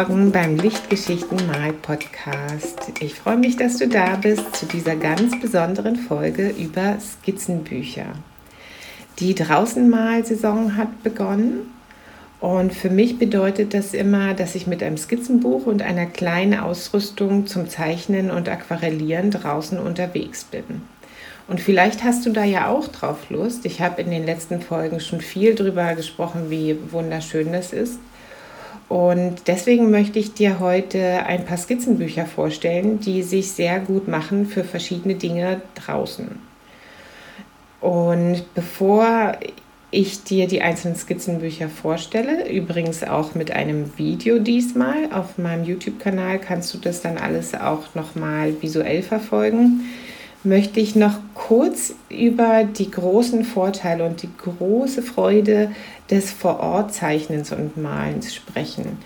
Morgen beim Lichtgeschichten Mal Podcast. Ich freue mich, dass du da bist zu dieser ganz besonderen Folge über Skizzenbücher. Die Draußenmalsaison hat begonnen und für mich bedeutet das immer, dass ich mit einem Skizzenbuch und einer kleinen Ausrüstung zum Zeichnen und Aquarellieren draußen unterwegs bin. Und vielleicht hast du da ja auch drauf Lust. Ich habe in den letzten Folgen schon viel darüber gesprochen, wie wunderschön das ist. Und deswegen möchte ich dir heute ein paar Skizzenbücher vorstellen, die sich sehr gut machen für verschiedene Dinge draußen. Und bevor ich dir die einzelnen Skizzenbücher vorstelle, übrigens auch mit einem Video diesmal auf meinem YouTube-Kanal, kannst du das dann alles auch nochmal visuell verfolgen möchte ich noch kurz über die großen Vorteile und die große Freude des Vorortzeichnens und Malens sprechen.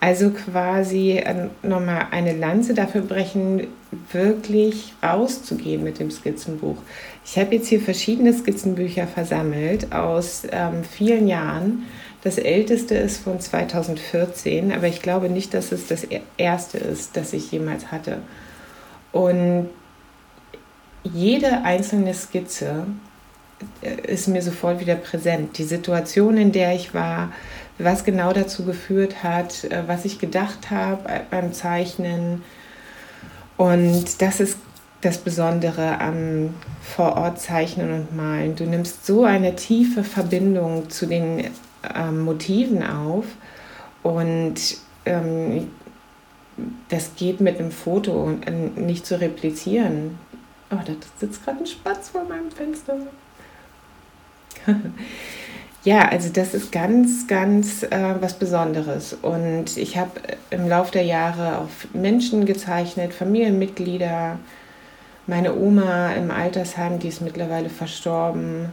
Also quasi äh, nochmal eine Lanze dafür brechen, wirklich rauszugehen mit dem Skizzenbuch. Ich habe jetzt hier verschiedene Skizzenbücher versammelt aus ähm, vielen Jahren. Das älteste ist von 2014, aber ich glaube nicht, dass es das erste ist, das ich jemals hatte. Und jede einzelne Skizze äh, ist mir sofort wieder präsent. Die Situation, in der ich war, was genau dazu geführt hat, äh, was ich gedacht habe beim Zeichnen. Und das ist das Besondere am Vorortzeichnen und Malen. Du nimmst so eine tiefe Verbindung zu den ähm, Motiven auf und ähm, das geht mit einem Foto äh, nicht zu replizieren. Oh, da sitzt gerade ein Spatz vor meinem Fenster. ja, also das ist ganz, ganz äh, was Besonderes. Und ich habe im Laufe der Jahre auf Menschen gezeichnet, Familienmitglieder, meine Oma im Altersheim, die ist mittlerweile verstorben.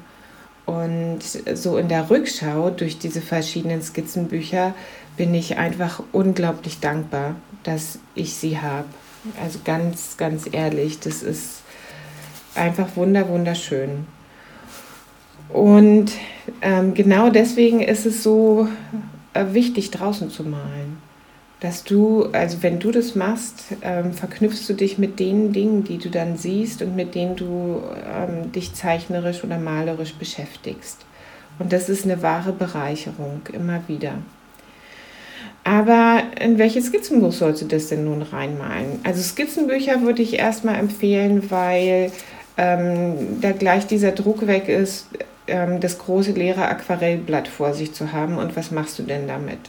Und so in der Rückschau durch diese verschiedenen Skizzenbücher bin ich einfach unglaublich dankbar, dass ich sie habe. Also ganz, ganz ehrlich, das ist einfach wunder, wunderschön. Und ähm, genau deswegen ist es so äh, wichtig, draußen zu malen. Dass du, also wenn du das machst, ähm, verknüpfst du dich mit den Dingen, die du dann siehst und mit denen du ähm, dich zeichnerisch oder malerisch beschäftigst. Und das ist eine wahre Bereicherung, immer wieder. Aber in welches Skizzenbuch sollst du das denn nun reinmalen? Also Skizzenbücher würde ich erstmal empfehlen, weil ähm, da gleich dieser Druck weg ist, ähm, das große leere Aquarellblatt vor sich zu haben und was machst du denn damit?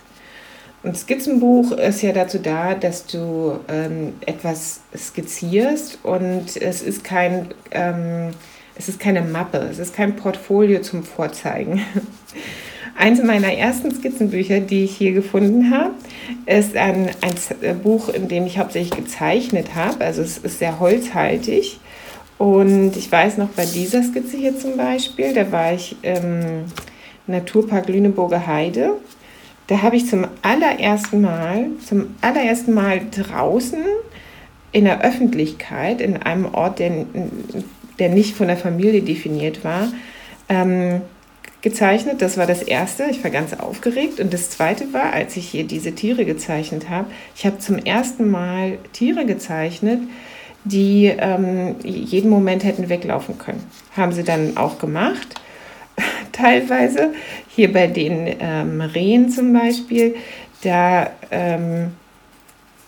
Ein Skizzenbuch ist ja dazu da, dass du ähm, etwas skizzierst und es ist kein, ähm, es ist keine Mappe, es ist kein Portfolio zum Vorzeigen. Eins meiner ersten Skizzenbücher, die ich hier gefunden habe, ist ein, ein Buch, in dem ich hauptsächlich gezeichnet habe. Also es ist sehr holzhaltig und ich weiß noch, bei dieser Skizze hier zum Beispiel, da war ich im Naturpark Lüneburger Heide. Da habe ich zum allerersten Mal, zum allerersten Mal draußen in der Öffentlichkeit, in einem Ort, der, der nicht von der Familie definiert war, ähm, gezeichnet. Das war das erste. Ich war ganz aufgeregt. Und das zweite war, als ich hier diese Tiere gezeichnet habe, ich habe zum ersten Mal Tiere gezeichnet, die ähm, jeden Moment hätten weglaufen können. Haben sie dann auch gemacht, teilweise. Hier bei den ähm, Rehen zum Beispiel, da ähm,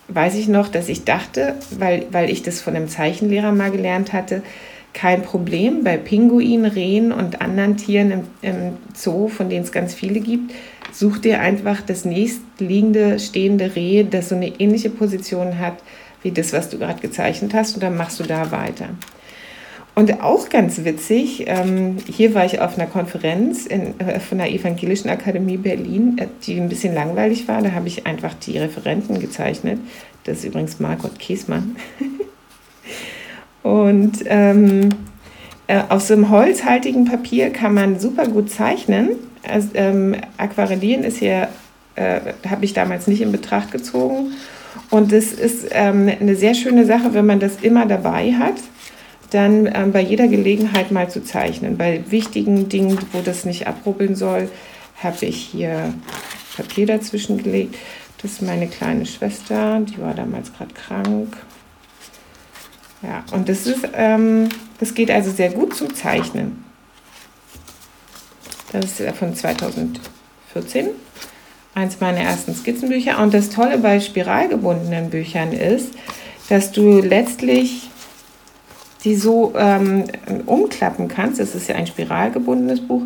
weiß ich noch, dass ich dachte, weil, weil ich das von einem Zeichenlehrer mal gelernt hatte, kein Problem bei Pinguinen, Rehen und anderen Tieren im, im Zoo, von denen es ganz viele gibt. Such dir einfach das nächstliegende stehende Reh, das so eine ähnliche Position hat wie das, was du gerade gezeichnet hast, und dann machst du da weiter. Und auch ganz witzig, ähm, hier war ich auf einer Konferenz in, äh, von der Evangelischen Akademie Berlin, äh, die ein bisschen langweilig war. Da habe ich einfach die Referenten gezeichnet. Das ist übrigens Margot Kiesmann. Und ähm, äh, auf so einem holzhaltigen Papier kann man super gut zeichnen. Also, ähm, Aquarellieren ist hier, äh, habe ich damals nicht in Betracht gezogen. Und es ist ähm, eine sehr schöne Sache, wenn man das immer dabei hat, dann ähm, bei jeder Gelegenheit mal zu zeichnen. Bei wichtigen Dingen, wo das nicht abrubbeln soll, habe ich hier Papier dazwischen gelegt. Das ist meine kleine Schwester, die war damals gerade krank. Ja, und das ist, ähm, das geht also sehr gut zum Zeichnen. Das ist von 2014 eins meiner ersten Skizzenbücher. Und das Tolle bei spiralgebundenen Büchern ist, dass du letztlich die so ähm, umklappen kannst. Es ist ja ein spiralgebundenes Buch.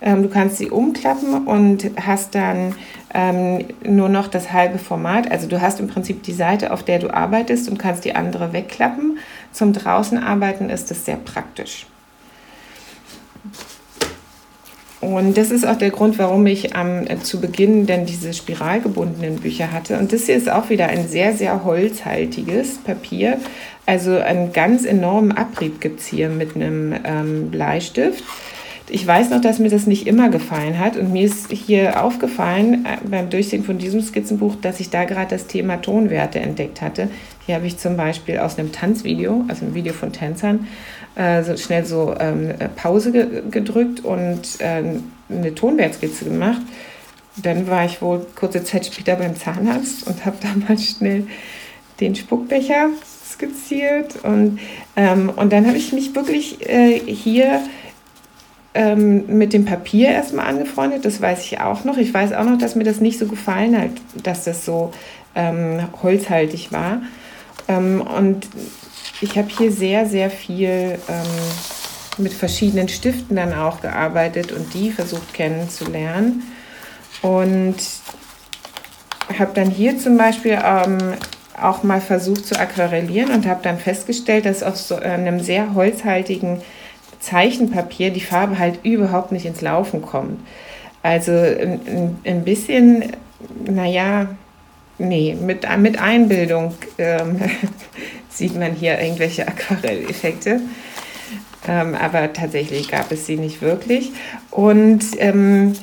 Ähm, du kannst sie umklappen und hast dann ähm, nur noch das halbe Format. Also du hast im Prinzip die Seite, auf der du arbeitest und kannst die andere wegklappen. Zum draußen arbeiten ist das sehr praktisch. Und das ist auch der Grund, warum ich ähm, zu Beginn dann diese spiralgebundenen Bücher hatte. Und das hier ist auch wieder ein sehr, sehr holzhaltiges Papier. Also einen ganz enormen Abrieb gibt es hier mit einem ähm, Bleistift. Ich weiß noch, dass mir das nicht immer gefallen hat. Und mir ist hier aufgefallen äh, beim Durchsehen von diesem Skizzenbuch, dass ich da gerade das Thema Tonwerte entdeckt hatte. Hier habe ich zum Beispiel aus einem Tanzvideo, also einem Video von Tänzern, äh, so schnell so ähm, Pause ge gedrückt und äh, eine Tonwertskizze gemacht. Dann war ich wohl kurze Zeit später beim Zahnarzt und habe da mal schnell den Spuckbecher skizziert. Und, ähm, und dann habe ich mich wirklich äh, hier ähm, mit dem Papier erstmal angefreundet. Das weiß ich auch noch. Ich weiß auch noch, dass mir das nicht so gefallen hat, dass das so ähm, holzhaltig war. Ähm, und ich habe hier sehr, sehr viel ähm, mit verschiedenen Stiften dann auch gearbeitet und die versucht kennenzulernen. Und habe dann hier zum Beispiel ähm, auch mal versucht zu aquarellieren und habe dann festgestellt, dass auf so einem sehr holzhaltigen Zeichenpapier die Farbe halt überhaupt nicht ins Laufen kommt. Also ein, ein bisschen, naja, nee, mit, mit Einbildung ähm, sieht man hier irgendwelche Aquarelleffekte. Ähm, aber tatsächlich gab es sie nicht wirklich. Und ähm,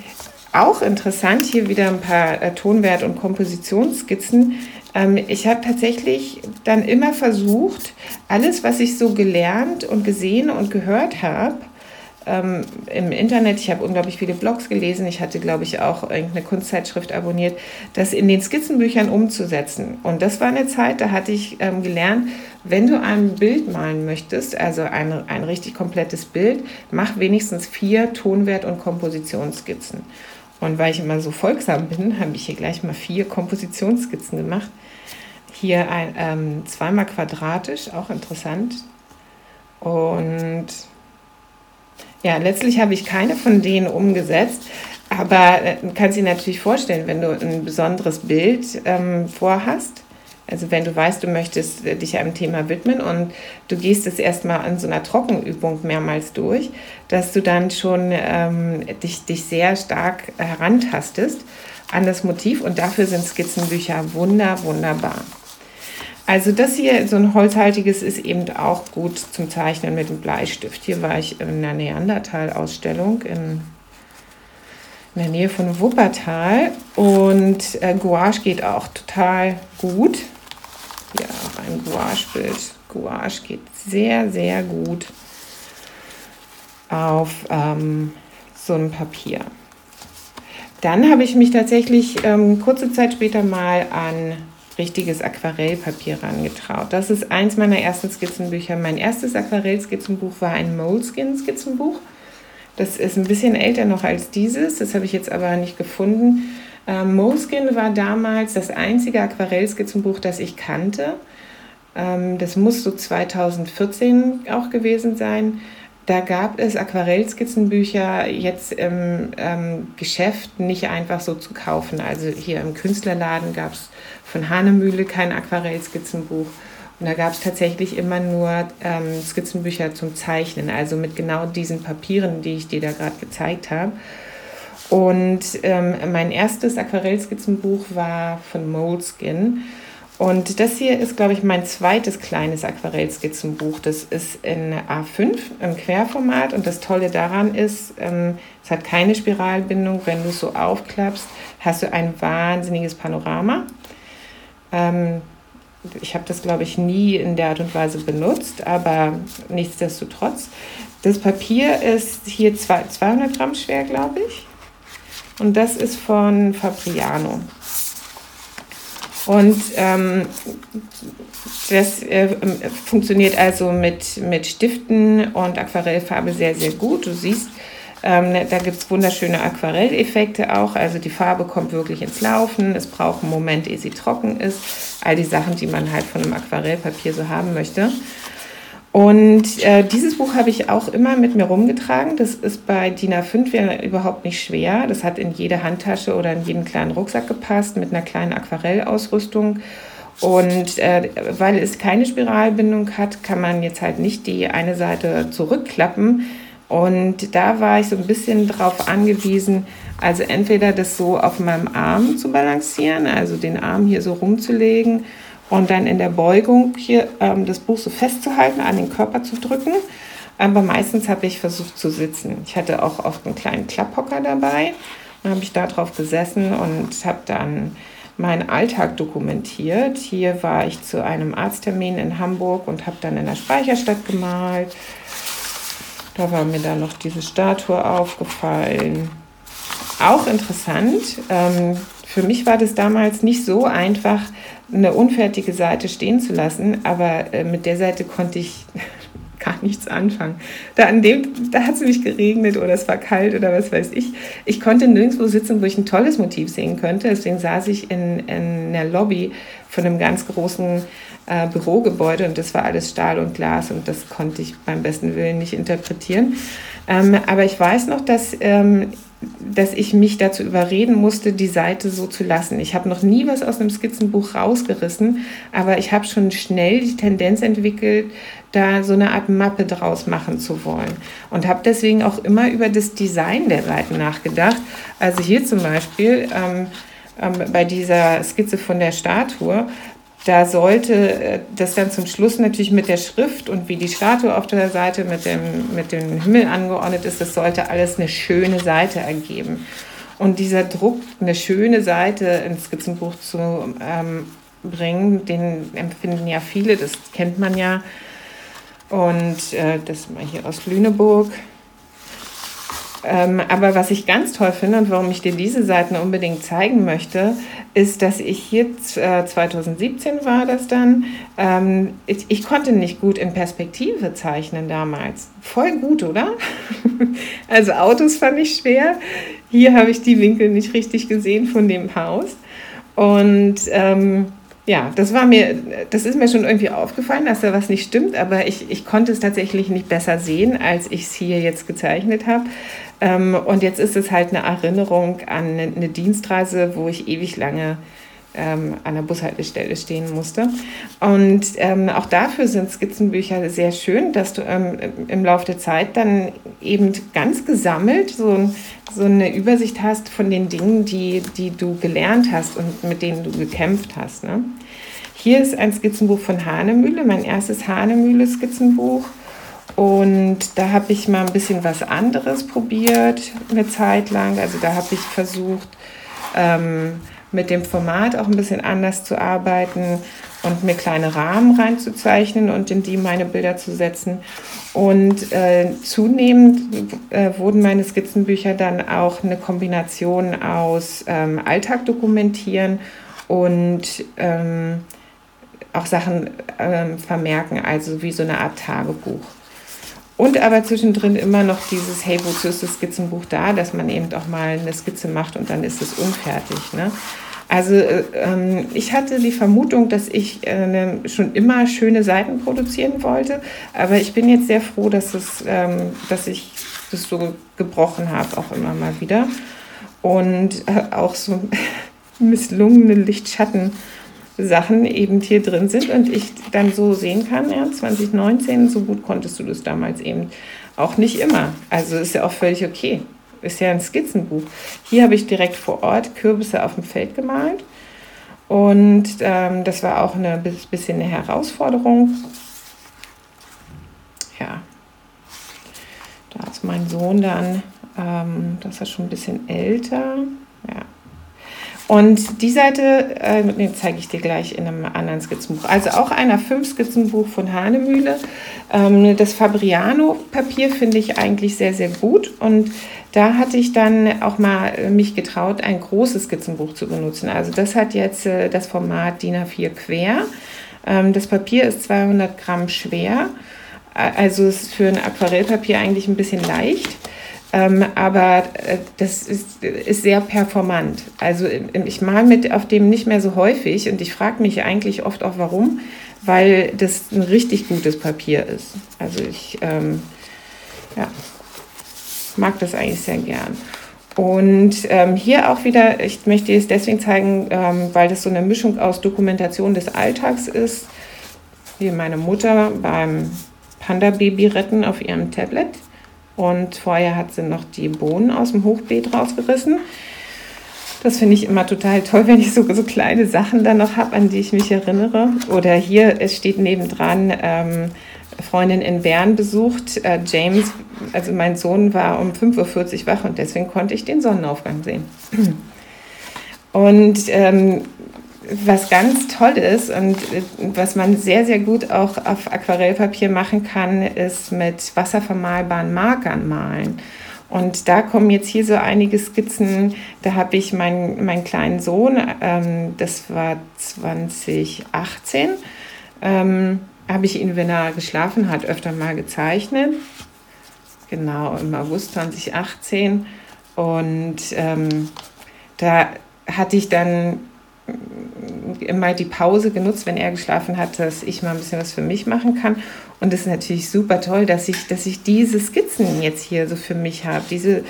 auch interessant, hier wieder ein paar äh, Tonwert- und Kompositionsskizzen. Ähm, ich habe tatsächlich dann immer versucht, alles, was ich so gelernt und gesehen und gehört habe, ähm, im Internet, ich habe unglaublich viele Blogs gelesen, ich hatte, glaube ich, auch irgendeine Kunstzeitschrift abonniert, das in den Skizzenbüchern umzusetzen. Und das war eine Zeit, da hatte ich ähm, gelernt, wenn du ein Bild malen möchtest, also ein, ein richtig komplettes Bild, mach wenigstens vier Tonwert- und Kompositionsskizzen. Und weil ich immer so folgsam bin, habe ich hier gleich mal vier Kompositionsskizzen gemacht. Hier ein, ähm, zweimal quadratisch, auch interessant. Und ja, letztlich habe ich keine von denen umgesetzt, aber äh, du kannst dir natürlich vorstellen, wenn du ein besonderes Bild ähm, vorhast, also wenn du weißt, du möchtest äh, dich einem Thema widmen und du gehst es erstmal an so einer Trockenübung mehrmals durch, dass du dann schon ähm, dich, dich sehr stark herantastest an das Motiv und dafür sind Skizzenbücher wunder, wunderbar. Also das hier, so ein holzhaltiges, ist eben auch gut zum Zeichnen mit dem Bleistift. Hier war ich in einer Neandertal-Ausstellung in, in der Nähe von Wuppertal und äh, Gouache geht auch total gut. Hier auch ein Gouache-Bild. Gouache geht sehr, sehr gut auf ähm, so einem Papier. Dann habe ich mich tatsächlich ähm, kurze Zeit später mal an richtiges Aquarellpapier rangetraut. Das ist eins meiner ersten Skizzenbücher. Mein erstes Aquarellskizzenbuch war ein Moleskin-Skizzenbuch. Das ist ein bisschen älter noch als dieses, das habe ich jetzt aber nicht gefunden. Ähm, Moleskin war damals das einzige Aquarellskizzenbuch, das ich kannte. Ähm, das muss so 2014 auch gewesen sein. Da gab es Aquarellskizzenbücher jetzt im ähm, Geschäft nicht einfach so zu kaufen. Also hier im Künstlerladen gab es von Hanemühle kein Aquarellskizzenbuch. Und da gab es tatsächlich immer nur ähm, Skizzenbücher zum Zeichnen, also mit genau diesen Papieren, die ich dir da gerade gezeigt habe. Und ähm, mein erstes Aquarellskizzenbuch war von Moleskin. Und das hier ist, glaube ich, mein zweites kleines Aquarellskizzenbuch. Das ist in A5 im Querformat und das Tolle daran ist, ähm, es hat keine Spiralbindung. Wenn du es so aufklappst, hast du ein wahnsinniges Panorama. Ähm, ich habe das, glaube ich, nie in der Art und Weise benutzt, aber nichtsdestotrotz. Das Papier ist hier 200 Gramm schwer, glaube ich. Und das ist von Fabriano. Und ähm, das äh, funktioniert also mit, mit Stiften und Aquarellfarbe sehr, sehr gut. Du siehst, ähm, ne, da gibt es wunderschöne Aquarelleffekte auch. Also die Farbe kommt wirklich ins Laufen. Es braucht einen Moment, ehe sie trocken ist. All die Sachen, die man halt von einem Aquarellpapier so haben möchte. Und äh, dieses Buch habe ich auch immer mit mir rumgetragen. Das ist bei DIN A5 überhaupt nicht schwer. Das hat in jede Handtasche oder in jeden kleinen Rucksack gepasst mit einer kleinen Aquarellausrüstung. Und äh, weil es keine Spiralbindung hat, kann man jetzt halt nicht die eine Seite zurückklappen. Und da war ich so ein bisschen drauf angewiesen, also entweder das so auf meinem Arm zu balancieren, also den Arm hier so rumzulegen und dann in der Beugung hier ähm, das Buch so festzuhalten, an den Körper zu drücken. Aber meistens habe ich versucht zu sitzen. Ich hatte auch oft einen kleinen Klapphocker dabei. Dann habe ich da drauf gesessen und habe dann meinen Alltag dokumentiert. Hier war ich zu einem Arzttermin in Hamburg und habe dann in der Speicherstadt gemalt. Da war mir dann noch diese Statue aufgefallen. Auch interessant. Ähm, für mich war das damals nicht so einfach, eine unfertige Seite stehen zu lassen, aber äh, mit der Seite konnte ich gar nichts anfangen. Da, an dem, da hat es nämlich geregnet oder es war kalt oder was weiß ich. Ich konnte nirgendwo sitzen, wo ich ein tolles Motiv sehen könnte. Deswegen saß ich in, in der Lobby von einem ganz großen äh, Bürogebäude und das war alles Stahl und Glas und das konnte ich beim besten Willen nicht interpretieren. Ähm, aber ich weiß noch, dass ähm, dass ich mich dazu überreden musste, die Seite so zu lassen. Ich habe noch nie was aus einem Skizzenbuch rausgerissen, aber ich habe schon schnell die Tendenz entwickelt, da so eine Art Mappe draus machen zu wollen. Und habe deswegen auch immer über das Design der Seiten nachgedacht. Also hier zum Beispiel ähm, ähm, bei dieser Skizze von der Statue da sollte äh, das dann zum Schluss natürlich mit der Schrift und wie die Statue auf der Seite mit dem, mit dem Himmel angeordnet ist, das sollte alles eine schöne Seite ergeben. Und dieser Druck, eine schöne Seite ins Skizzenbuch zu ähm, bringen, den empfinden ja viele, das kennt man ja. Und äh, das mal hier aus Lüneburg. Ähm, aber was ich ganz toll finde und warum ich dir diese Seiten unbedingt zeigen möchte, ist, dass ich hier äh, 2017 war das dann. Ähm, ich, ich, konnte nicht gut in Perspektive zeichnen damals. Voll gut, oder? also Autos fand ich schwer. Hier habe ich die Winkel nicht richtig gesehen von dem Haus. Und ähm, ja, das war mir, das ist mir schon irgendwie aufgefallen, dass da was nicht stimmt, aber ich, ich konnte es tatsächlich nicht besser sehen, als ich es hier jetzt gezeichnet habe. Ähm, und jetzt ist es halt eine Erinnerung an eine, eine Dienstreise, wo ich ewig lange ähm, an der Bushaltestelle stehen musste. Und ähm, auch dafür sind Skizzenbücher sehr schön, dass du ähm, im Laufe der Zeit dann eben ganz gesammelt so, so eine Übersicht hast von den Dingen, die, die du gelernt hast und mit denen du gekämpft hast. Ne? Hier ist ein Skizzenbuch von Hahnemühle, mein erstes Hahnemühle-Skizzenbuch. Und da habe ich mal ein bisschen was anderes probiert, eine Zeit lang. Also da habe ich versucht, ähm, mit dem Format auch ein bisschen anders zu arbeiten und mir kleine Rahmen reinzuzeichnen und in die meine Bilder zu setzen. Und äh, zunehmend äh, wurden meine Skizzenbücher dann auch eine Kombination aus ähm, Alltag dokumentieren und ähm, auch Sachen ähm, vermerken, also wie so eine Art Tagebuch. Und aber zwischendrin immer noch dieses, hey, wozu ist das Skizzenbuch da, dass man eben auch mal eine Skizze macht und dann ist es unfertig. Ne? Also äh, ähm, ich hatte die Vermutung, dass ich äh, schon immer schöne Seiten produzieren wollte, aber ich bin jetzt sehr froh, dass, es, ähm, dass ich das so gebrochen habe, auch immer mal wieder. Und äh, auch so misslungene Lichtschatten. Sachen eben hier drin sind und ich dann so sehen kann, ja, 2019, so gut konntest du das damals eben auch nicht immer. Also ist ja auch völlig okay. Ist ja ein Skizzenbuch. Hier habe ich direkt vor Ort Kürbisse auf dem Feld gemalt und ähm, das war auch ein bisschen eine Herausforderung. Ja, da ist mein Sohn dann, ähm, das ist schon ein bisschen älter. Ja, Und die Seite, äh, den zeige ich dir gleich in einem anderen Skizzenbuch. Also auch ein A5-Skizzenbuch von Hahnemühle. Ähm, das Fabriano-Papier finde ich eigentlich sehr, sehr gut. Und da hatte ich dann auch mal mich getraut, ein großes Skizzenbuch zu benutzen. Also das hat jetzt äh, das Format DIN A4 quer. Ähm, das Papier ist 200 Gramm schwer. Also ist für ein Aquarellpapier eigentlich ein bisschen leicht. Ähm, aber äh, das ist, ist sehr performant. Also ich male mit auf dem nicht mehr so häufig und ich frage mich eigentlich oft auch warum, weil das ein richtig gutes Papier ist. Also ich ähm, ja, mag das eigentlich sehr gern. Und ähm, hier auch wieder, ich möchte es deswegen zeigen, ähm, weil das so eine Mischung aus Dokumentation des Alltags ist, wie meine Mutter beim Panda-Baby retten auf ihrem Tablet. Und vorher hat sie noch die Bohnen aus dem Hochbeet rausgerissen. Das finde ich immer total toll, wenn ich so, so kleine Sachen dann noch habe, an die ich mich erinnere. Oder hier, es steht nebendran, ähm, Freundin in Bern besucht. Äh, James, also mein Sohn, war um 5.40 Uhr wach und deswegen konnte ich den Sonnenaufgang sehen. Und ähm, was ganz toll ist und äh, was man sehr, sehr gut auch auf Aquarellpapier machen kann, ist mit wasservermalbaren Markern malen. Und da kommen jetzt hier so einige Skizzen. Da habe ich meinen, meinen kleinen Sohn, ähm, das war 2018, ähm, habe ich ihn, wenn er geschlafen hat, öfter mal gezeichnet. Genau, im August 2018. Und ähm, da hatte ich dann immer die Pause genutzt, wenn er geschlafen hat, dass ich mal ein bisschen was für mich machen kann. Und es ist natürlich super toll, dass ich, dass ich diese Skizzen jetzt hier so für mich habe. Diese,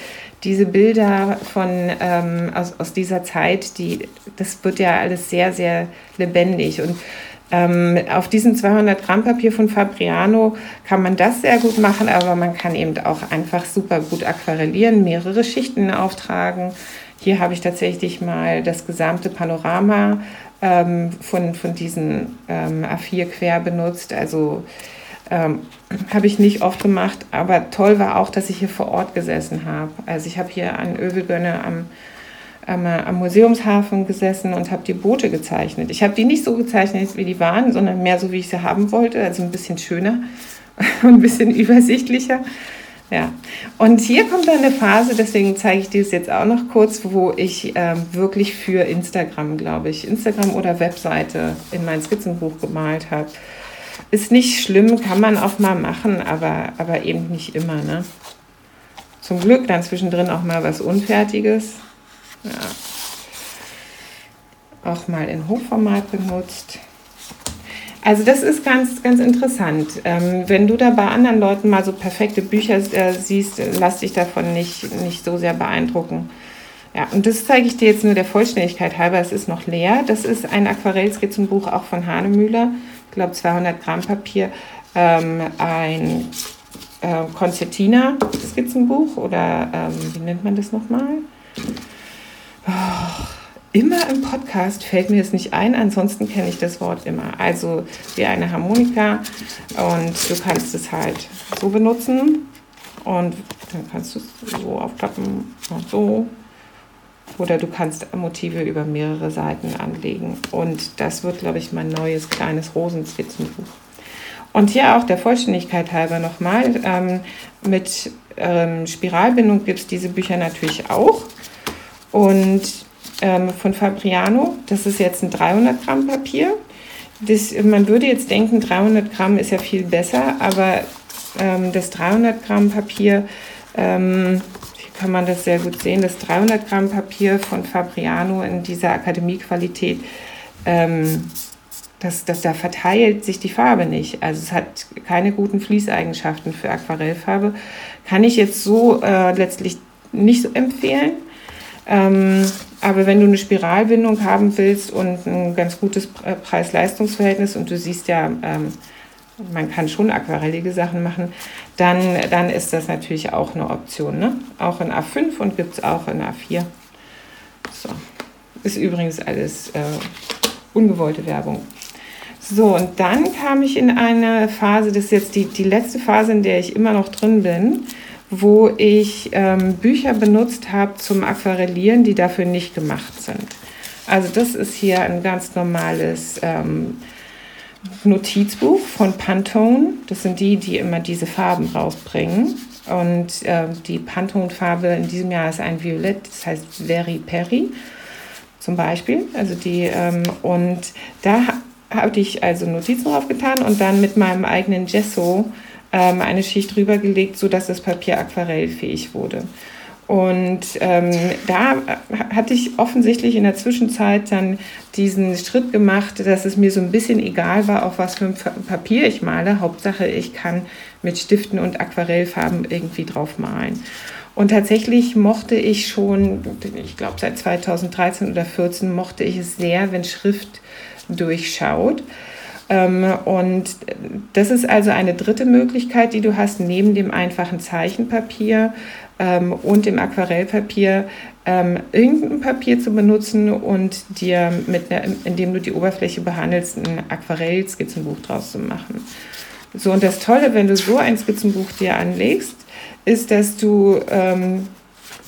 diese Bilder von, ähm, aus, aus dieser Zeit, die, das wird ja alles sehr, sehr lebendig. Und ähm, auf diesem 200 Gramm Papier von Fabriano kann man das sehr gut machen, aber man kann eben auch einfach super gut aquarellieren, mehrere Schichten auftragen. Hier habe ich tatsächlich mal das gesamte Panorama ähm, von, von diesen ähm, A4 quer benutzt. Also ähm, habe ich nicht oft gemacht, aber toll war auch, dass ich hier vor Ort gesessen habe. Also ich habe hier an Övelgönne am, am, am, Museumshafen gesessen und habe die Boote gezeichnet. Ich habe die nicht so gezeichnet, wie die waren, sondern mehr so, wie ich sie haben wollte, also ein bisschen schöner und ein bisschen übersichtlicher. Ja, und hier kommt dann eine Phase, deswegen zeige ich dir es jetzt auch noch kurz, wo ich ähm, wirklich für Instagram, glaube ich, Instagram oder Webseite in mein Skizzenbuch gemalt habe. Ist nicht schlimm, kann man auch mal machen, aber, aber eben nicht immer. Ne? Zum Glück dann zwischendrin auch mal was Unfertiges. Ja. Auch mal in Hochformat benutzt. Also das ist ganz, ganz interessant. Ähm, wenn du da bei anderen Leuten mal so perfekte Bücher äh, siehst, lass dich davon nicht, nicht so sehr beeindrucken. Ja, und das zeige ich dir jetzt nur der Vollständigkeit halber. Es ist noch leer. Das ist ein Aquarellskizzenbuch auch von Hanemüller. Ich glaube 200 Gramm Papier. Ähm, ein äh, Konzertina-Skizzenbuch oder ähm, wie nennt man das nochmal? Oh, immer im Podcast fällt mir das nicht ein, ansonsten kenne ich das Wort immer. Also wie eine Harmonika und du kannst es halt so benutzen und dann kannst du es so aufklappen und so. Oder du kannst Motive über mehrere Seiten anlegen. Und das wird, glaube ich, mein neues kleines Rosenskizzenbuch. Und hier auch der Vollständigkeit halber nochmal, ähm, mit ähm, Spiralbindung gibt es diese Bücher natürlich auch. Und ähm, von Fabriano. Das ist jetzt ein 300 Gramm Papier. Das, man würde jetzt denken, 300 Gramm ist ja viel besser, aber ähm, das 300 Gramm Papier, ähm, hier kann man das sehr gut sehen, das 300 Gramm Papier von Fabriano in dieser Akademiequalität, ähm, das, das, da verteilt sich die Farbe nicht. Also es hat keine guten Fließeigenschaften für Aquarellfarbe. Kann ich jetzt so äh, letztlich nicht so empfehlen. Ähm, aber wenn du eine Spiralbindung haben willst und ein ganz gutes Preis-Leistungs-Verhältnis und du siehst ja, ähm, man kann schon aquarellige Sachen machen, dann, dann ist das natürlich auch eine Option. Ne? Auch in A5 und gibt es auch in A4. So. Ist übrigens alles äh, ungewollte Werbung. So, und dann kam ich in eine Phase, das ist jetzt die, die letzte Phase, in der ich immer noch drin bin wo ich ähm, Bücher benutzt habe zum Aquarellieren, die dafür nicht gemacht sind. Also das ist hier ein ganz normales ähm, Notizbuch von Pantone. Das sind die, die immer diese Farben rausbringen. Und äh, die Pantone-Farbe in diesem Jahr ist ein Violett, das heißt Very Perry zum Beispiel. Also die, ähm, und da habe ich also Notizen draufgetan und dann mit meinem eigenen Gesso ähm, eine Schicht drüber gelegt, sodass das Papier aquarellfähig wurde. Und ähm, da hatte ich offensichtlich in der Zwischenzeit dann diesen Schritt gemacht, dass es mir so ein bisschen egal war, auf was für ein Papier ich male. Hauptsache, ich kann mit Stiften und Aquarellfarben irgendwie drauf malen. Und tatsächlich mochte ich schon, ich glaube seit 2013 oder 2014 mochte ich es sehr, wenn Schrift durchschaut. Ähm, und das ist also eine dritte Möglichkeit, die du hast, neben dem einfachen Zeichenpapier ähm, und dem Aquarellpapier, ähm, irgendein Papier zu benutzen und dir, mit einer, indem du die Oberfläche behandelst, ein Aquarell-Skizzenbuch draus zu machen. So, und das Tolle, wenn du so ein Skizzenbuch dir anlegst, ist, dass du ähm,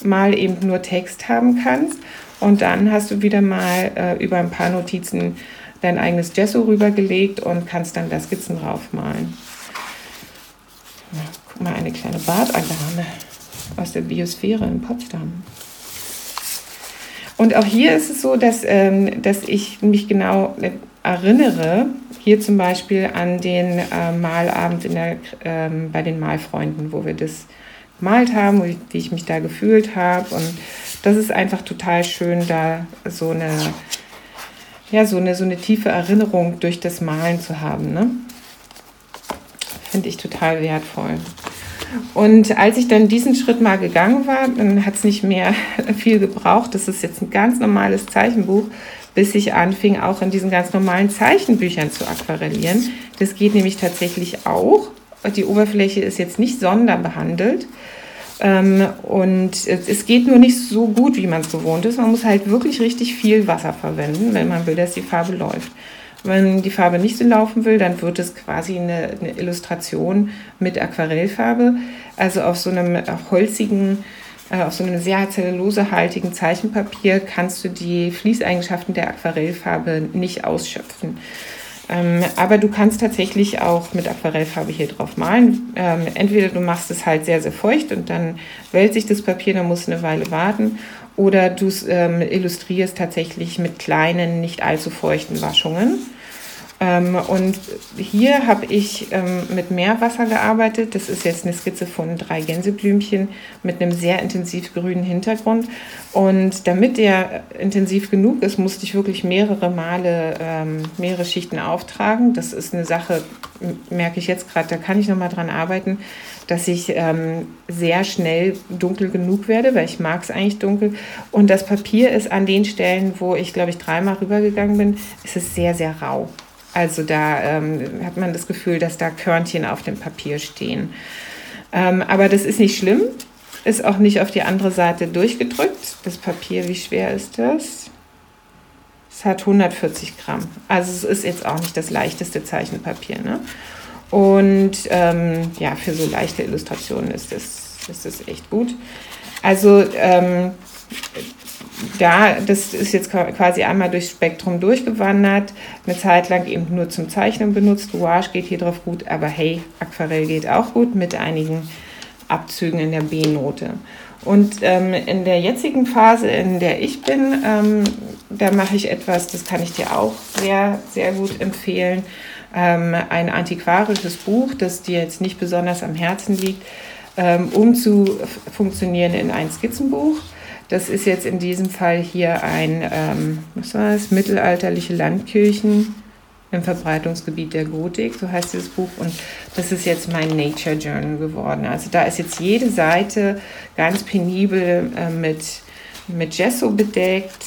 mal eben nur Text haben kannst und dann hast du wieder mal äh, über ein paar Notizen dein eigenes Gesso rübergelegt und kannst dann da Skizzen draufmalen. Ja, guck mal, eine kleine Bartagame aus der Biosphäre in Potsdam. Und auch hier ist es so, dass, ähm, dass ich mich genau erinnere, hier zum Beispiel an den äh, Malabend in der, ähm, bei den Malfreunden, wo wir das gemalt haben, wie ich mich da gefühlt habe. Und das ist einfach total schön, da so eine, ja, so eine, so eine tiefe Erinnerung durch das Malen zu haben. Ne? Finde ich total wertvoll. Und als ich dann diesen Schritt mal gegangen war, dann hat es nicht mehr viel gebraucht. Das ist jetzt ein ganz normales Zeichenbuch, bis ich anfing, auch in diesen ganz normalen Zeichenbüchern zu aquarellieren. Das geht nämlich tatsächlich auch. Die Oberfläche ist jetzt nicht sonderbehandelt. Ähm, und es geht nur nicht so gut, wie man es gewohnt ist. Man muss halt wirklich richtig viel Wasser verwenden, wenn man will, dass die Farbe läuft. Wenn die Farbe nicht so laufen will, dann wird es quasi eine, eine Illustration mit Aquarellfarbe. Also auf so einem holzigen, äh, auf so einem sehr zellulosehaltigen Zeichenpapier kannst du die Fließeigenschaften der Aquarellfarbe nicht ausschöpfen. Ähm, aber du kannst tatsächlich auch mit Aquarellfarbe hier drauf malen. Ähm, entweder du machst es halt sehr, sehr feucht und dann wälzt sich das Papier, dann musst du eine Weile warten. Oder du ähm, illustrierst tatsächlich mit kleinen, nicht allzu feuchten Waschungen. Ähm, und hier habe ich ähm, mit Meerwasser gearbeitet. Das ist jetzt eine Skizze von drei Gänseblümchen mit einem sehr intensiv grünen Hintergrund. Und damit der intensiv genug ist, musste ich wirklich mehrere Male ähm, mehrere Schichten auftragen. Das ist eine Sache, merke ich jetzt gerade, da kann ich nochmal dran arbeiten, dass ich ähm, sehr schnell dunkel genug werde, weil ich mag es eigentlich dunkel. Und das Papier ist an den Stellen, wo ich, glaube ich, dreimal rübergegangen bin, ist es sehr, sehr rau. Also da ähm, hat man das Gefühl, dass da Körnchen auf dem Papier stehen. Ähm, aber das ist nicht schlimm, ist auch nicht auf die andere Seite durchgedrückt. Das Papier, wie schwer ist das? Es hat 140 Gramm. Also es ist jetzt auch nicht das leichteste Zeichenpapier. Ne? Und ähm, ja, für so leichte Illustrationen ist das, ist das echt gut. Also ähm, da, das ist jetzt quasi einmal durchs Spektrum durchgewandert, eine Zeit lang eben nur zum Zeichnen benutzt. Gouache geht hier drauf gut, aber hey, Aquarell geht auch gut mit einigen Abzügen in der B-Note. Und ähm, in der jetzigen Phase, in der ich bin, ähm, da mache ich etwas, das kann ich dir auch sehr, sehr gut empfehlen. Ähm, ein antiquarisches Buch, das dir jetzt nicht besonders am Herzen liegt, ähm, um zu funktionieren in ein Skizzenbuch. Das ist jetzt in diesem Fall hier ein, ähm, was war das, mittelalterliche Landkirchen im Verbreitungsgebiet der Gotik, so heißt dieses Buch. Und das ist jetzt mein Nature Journal geworden. Also da ist jetzt jede Seite ganz penibel äh, mit, mit Gesso bedeckt.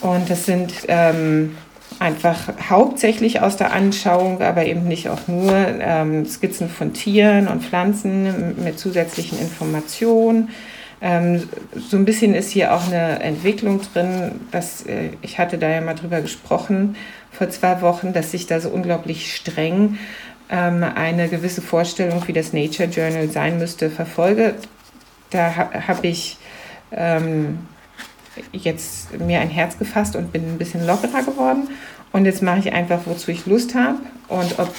Und das sind ähm, einfach hauptsächlich aus der Anschauung, aber eben nicht auch nur ähm, Skizzen von Tieren und Pflanzen mit zusätzlichen Informationen. Ähm, so ein bisschen ist hier auch eine Entwicklung drin, dass äh, ich hatte da ja mal drüber gesprochen vor zwei Wochen, dass ich da so unglaublich streng ähm, eine gewisse Vorstellung, wie das Nature Journal sein müsste, verfolge. Da ha habe ich ähm, jetzt mir ein Herz gefasst und bin ein bisschen lockerer geworden. Und jetzt mache ich einfach, wozu ich Lust habe. Und ob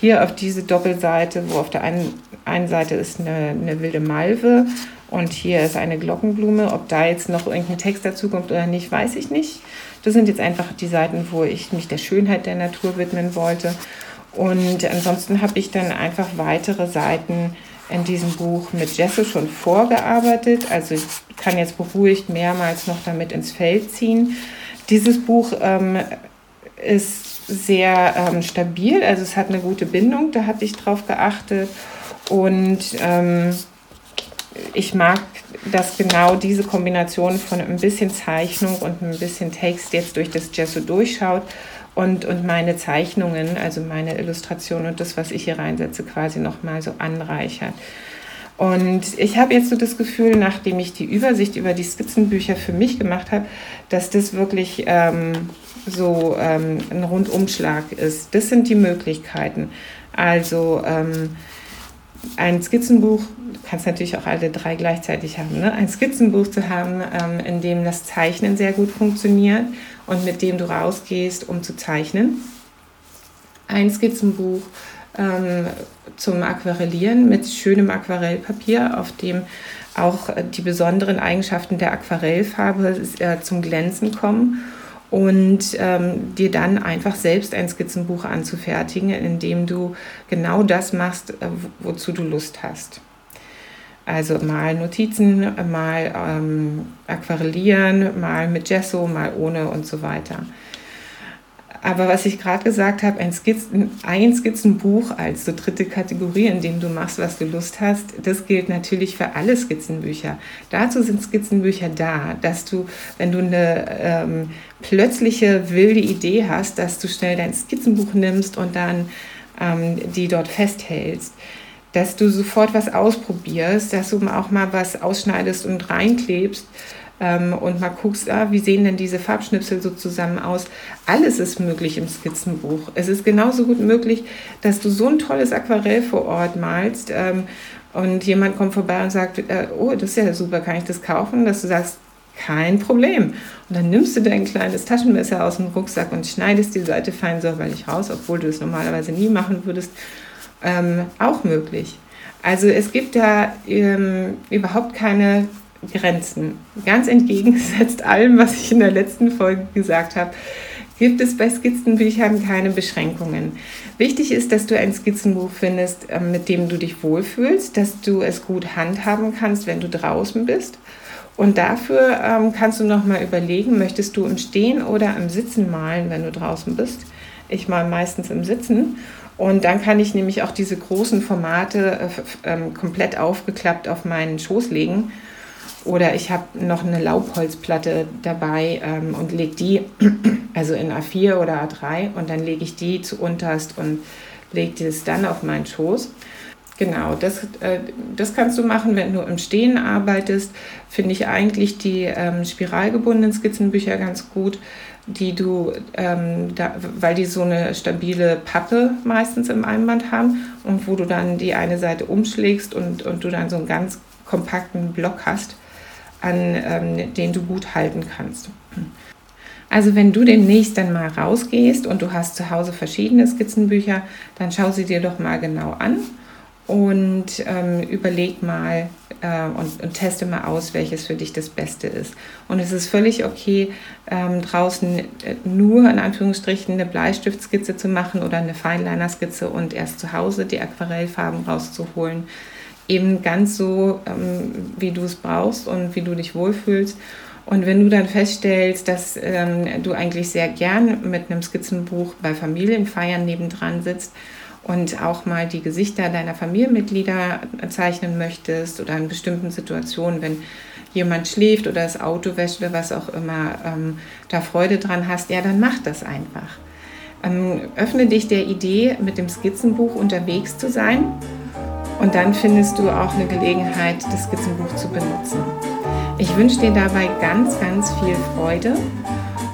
hier auf diese Doppelseite, wo auf der einen, einen Seite ist eine, eine wilde Malve und hier ist eine Glockenblume, ob da jetzt noch irgendein Text dazu kommt oder nicht, weiß ich nicht. Das sind jetzt einfach die Seiten, wo ich mich der Schönheit der Natur widmen wollte. Und ansonsten habe ich dann einfach weitere Seiten in diesem Buch mit Jesse schon vorgearbeitet. Also ich kann jetzt beruhigt mehrmals noch damit ins Feld ziehen. Dieses Buch ähm, ist sehr ähm, stabil, also es hat eine gute Bindung, da hatte ich drauf geachtet. Und ähm, ich mag, dass genau diese Kombination von ein bisschen Zeichnung und ein bisschen Text jetzt durch das Gesso durchschaut und, und meine Zeichnungen, also meine Illustrationen und das, was ich hier reinsetze, quasi nochmal so anreichert. Und ich habe jetzt so das Gefühl, nachdem ich die Übersicht über die Skizzenbücher für mich gemacht habe, dass das wirklich ähm, so ähm, ein Rundumschlag ist. Das sind die Möglichkeiten. Also ähm, ein Skizzenbuch, du kannst natürlich auch alle drei gleichzeitig haben, ne? ein Skizzenbuch zu haben, ähm, in dem das Zeichnen sehr gut funktioniert und mit dem du rausgehst, um zu zeichnen. Ein Skizzenbuch ähm, zum Aquarellieren mit schönem Aquarellpapier, auf dem auch die besonderen Eigenschaften der Aquarellfarbe äh, zum Glänzen kommen und ähm, dir dann einfach selbst ein Skizzenbuch anzufertigen, in dem du genau das machst, äh, wozu du Lust hast. Also mal Notizen, mal ähm, aquarellieren, mal mit Gesso, mal ohne und so weiter. Aber was ich gerade gesagt habe, ein, Skizzen, ein Skizzenbuch als so dritte Kategorie, in dem du machst, was du Lust hast, das gilt natürlich für alle Skizzenbücher. Dazu sind Skizzenbücher da, dass du, wenn du eine ähm, plötzliche wilde Idee hast, dass du schnell dein Skizzenbuch nimmst und dann ähm, die dort festhältst dass du sofort was ausprobierst, dass du auch mal was ausschneidest und reinklebst ähm, und mal guckst, ah, wie sehen denn diese Farbschnipsel so zusammen aus. Alles ist möglich im Skizzenbuch. Es ist genauso gut möglich, dass du so ein tolles Aquarell vor Ort malst ähm, und jemand kommt vorbei und sagt, äh, oh, das ist ja super, kann ich das kaufen? Dass du sagst, kein Problem. Und dann nimmst du dein kleines Taschenmesser aus dem Rucksack und schneidest die Seite fein säuberlich raus, obwohl du es normalerweise nie machen würdest ähm, auch möglich. Also es gibt da ähm, überhaupt keine Grenzen. Ganz entgegengesetzt allem, was ich in der letzten Folge gesagt habe, gibt es bei Skizzenbüchern keine Beschränkungen. Wichtig ist, dass du ein Skizzenbuch findest, ähm, mit dem du dich wohlfühlst, dass du es gut handhaben kannst, wenn du draußen bist. Und dafür ähm, kannst du nochmal überlegen, möchtest du im Stehen oder im Sitzen malen, wenn du draußen bist. Ich mal meistens im Sitzen. Und dann kann ich nämlich auch diese großen Formate äh, äh, komplett aufgeklappt auf meinen Schoß legen. Oder ich habe noch eine Laubholzplatte dabei ähm, und lege die, also in A4 oder A3, und dann lege ich die zu unterst und lege das dann auf meinen Schoß. Genau, das, äh, das kannst du machen, wenn du im Stehen arbeitest. Finde ich eigentlich die ähm, spiralgebundenen Skizzenbücher ganz gut die du, ähm, da, weil die so eine stabile Pappe meistens im Einband haben und wo du dann die eine Seite umschlägst und, und du dann so einen ganz kompakten Block hast, an ähm, den du gut halten kannst. Also wenn du demnächst dann mal rausgehst und du hast zu Hause verschiedene Skizzenbücher, dann schau sie dir doch mal genau an und ähm, überleg mal äh, und, und, teste mal aus, welches für dich das Beste ist. Und es ist völlig okay, ähm, draußen äh, nur in Anführungsstrichen eine Bleistiftskizze zu machen oder eine Feinliner-Skizze und erst zu Hause die Aquarellfarben rauszuholen. Eben ganz so, ähm, wie du es brauchst und wie du dich wohlfühlst. Und wenn du dann feststellst, dass ähm, du eigentlich sehr gern mit einem Skizzenbuch bei Familienfeiern nebendran sitzt, und auch mal die Gesichter deiner Familienmitglieder zeichnen möchtest oder in bestimmten Situationen, wenn jemand schläft oder das Auto wäscht oder was auch immer, ähm, da Freude dran hast, ja, dann mach das einfach. Ähm, öffne dich der Idee, mit dem Skizzenbuch unterwegs zu sein und dann findest du auch eine Gelegenheit, das Skizzenbuch zu benutzen. Ich wünsche dir dabei ganz, ganz viel Freude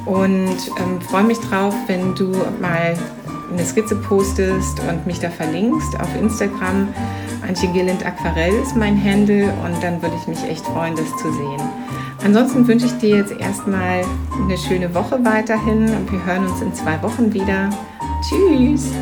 und ähm, freue mich drauf, wenn du mal eine Skizze postest und mich da verlinkst auf Instagram. Antje Gilland Aquarell ist mein Handle und dann würde ich mich echt freuen, das zu sehen. Ansonsten wünsche ich dir jetzt erstmal eine schöne Woche weiterhin und wir hören uns in zwei Wochen wieder. Tschüss!